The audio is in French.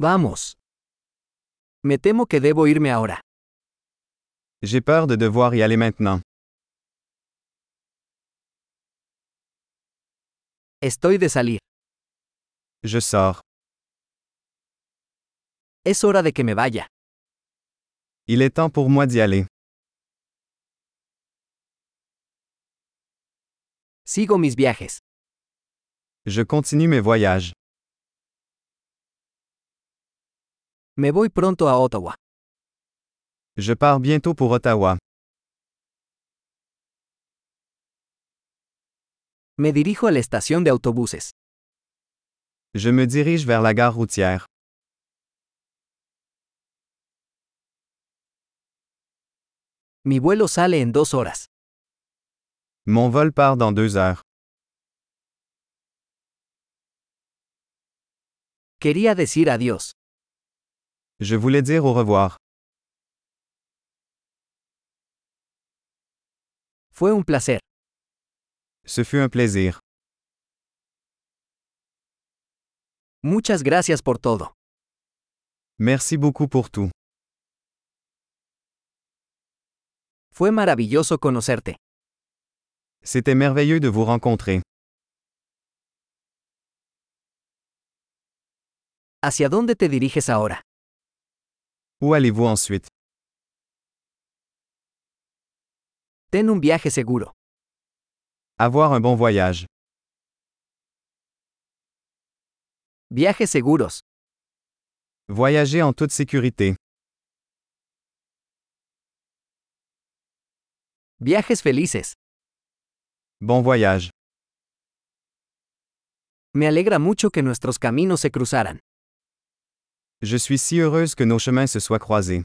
Vamos. Me temo que debo irme ahora. J'ai peur de devoir y aller maintenant. Estoy de salir. Je sors. Es hora de que me vaya. Il est temps pour moi d'y aller. Sigo mis viajes. Je continue mes voyages. Me voy pronto a Ottawa. Je pars bientôt pour Ottawa. Me dirijo a la estación de autobuses. Je me dirige vers la gare routière. Mi vuelo sale en dos horas. Mon vol part dans deux heures. Quería decir adiós. Je voulais dire au revoir. Fue un placer. Ce fut un plaisir. Muchas gracias por todo. Merci beaucoup pour tout. Fue maravilloso conocerte. C'était merveilleux de vous rencontrer. ¿Hacia dónde te diriges ahora? Où allez-vous ensuite? Ten un viaje seguro. Avoir un bon voyage. Viajes seguros. Voyager en toute sécurité. Viajes felices. Bon voyage. Me alegra mucho que nuestros caminos se cruzaran. Je suis si heureuse que nos chemins se soient croisés.